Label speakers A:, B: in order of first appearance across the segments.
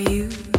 A: you.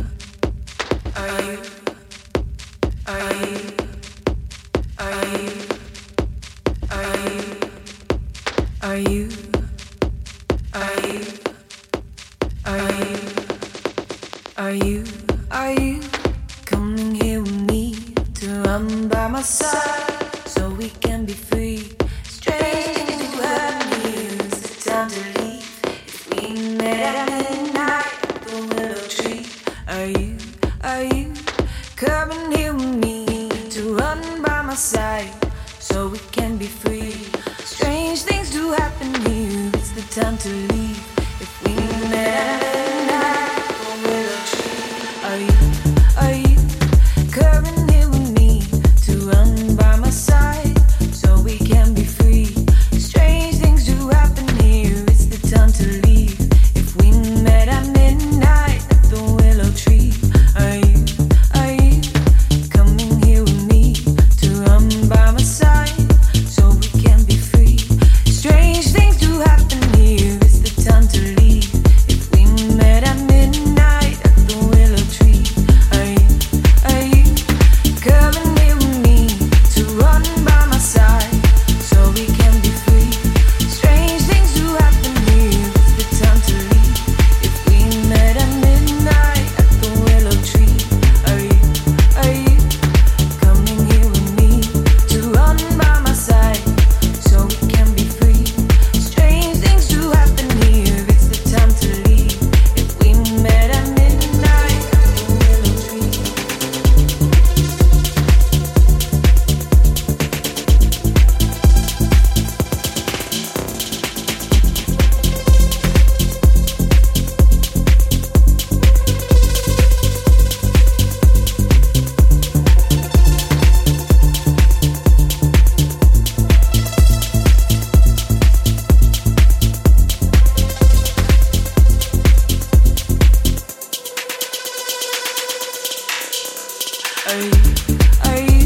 A: Midnight.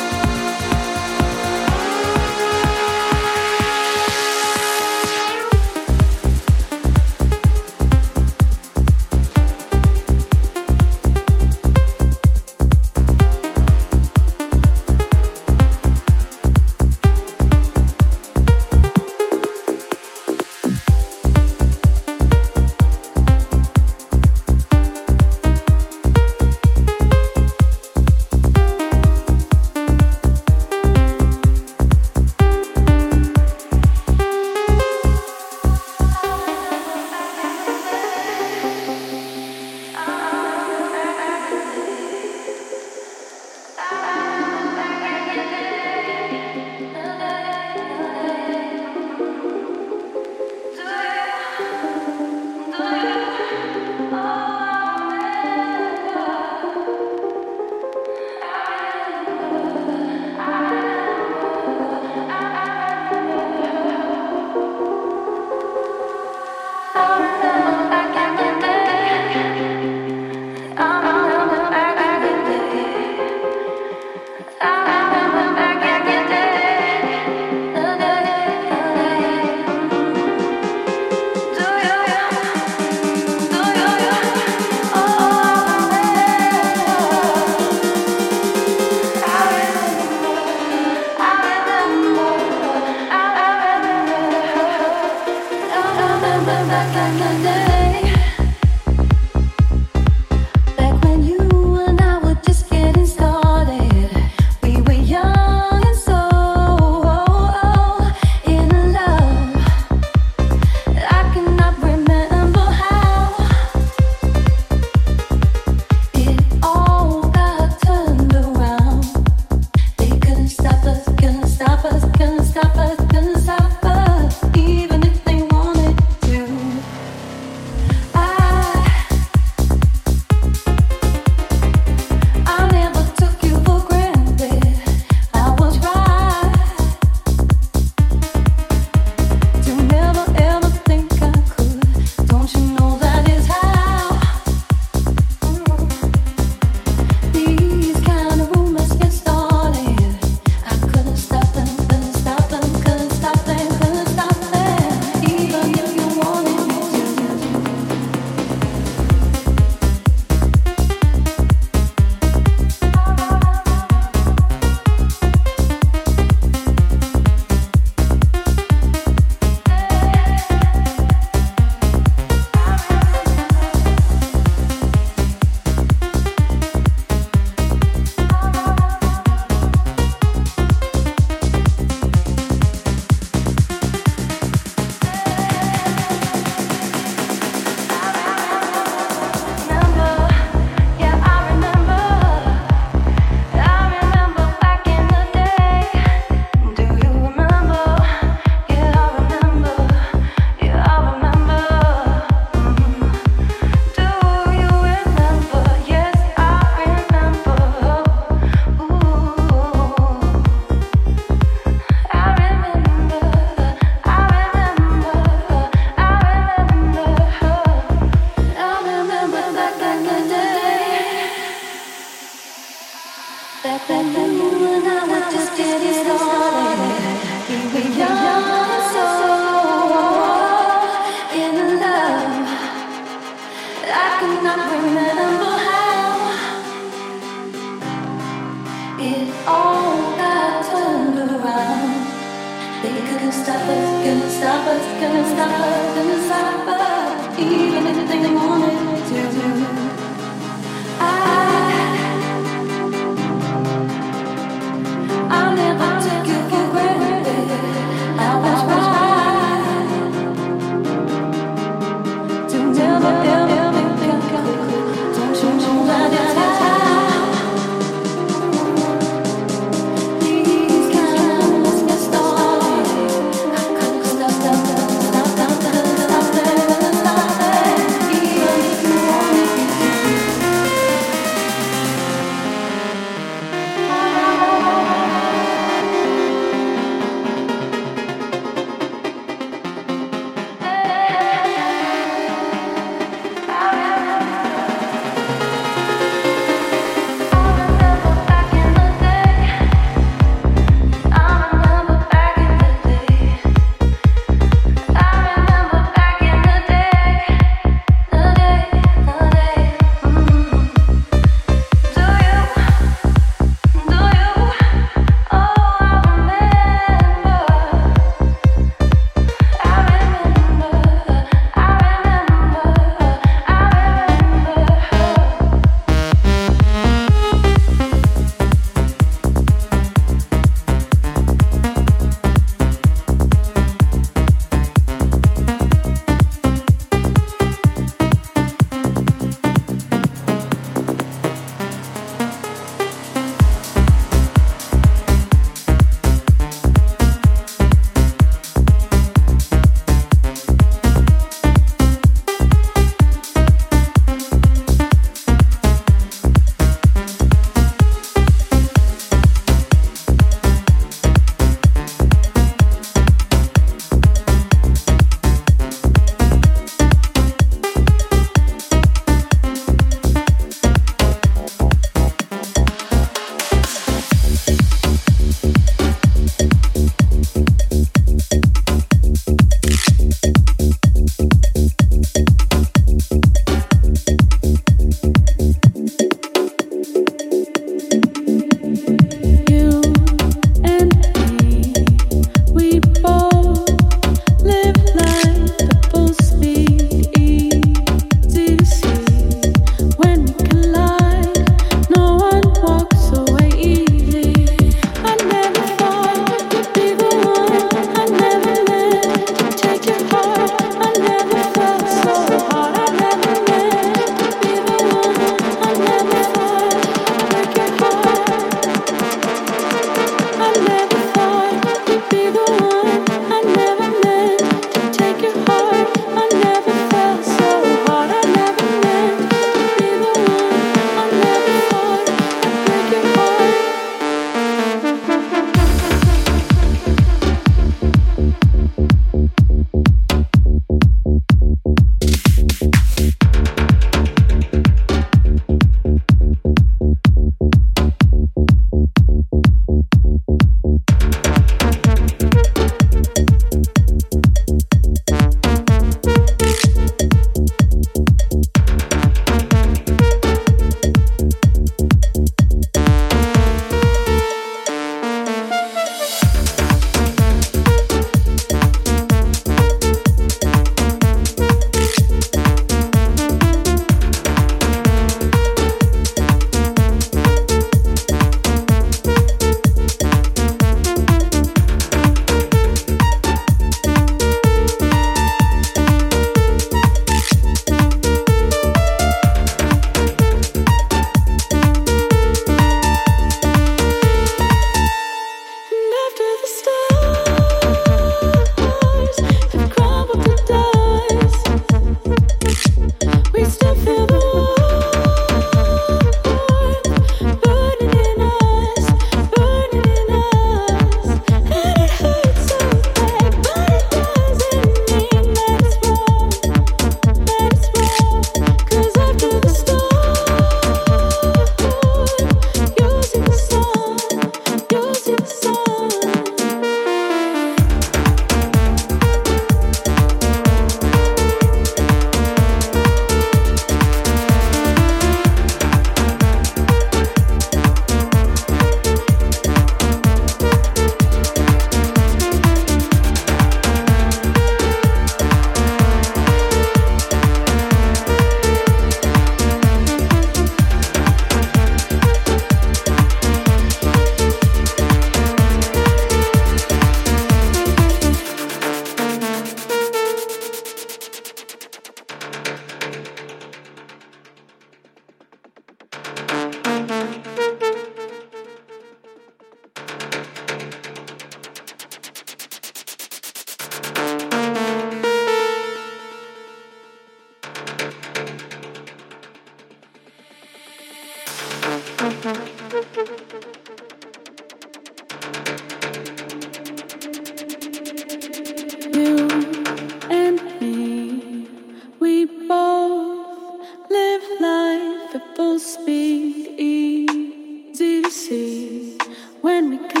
A: see when we come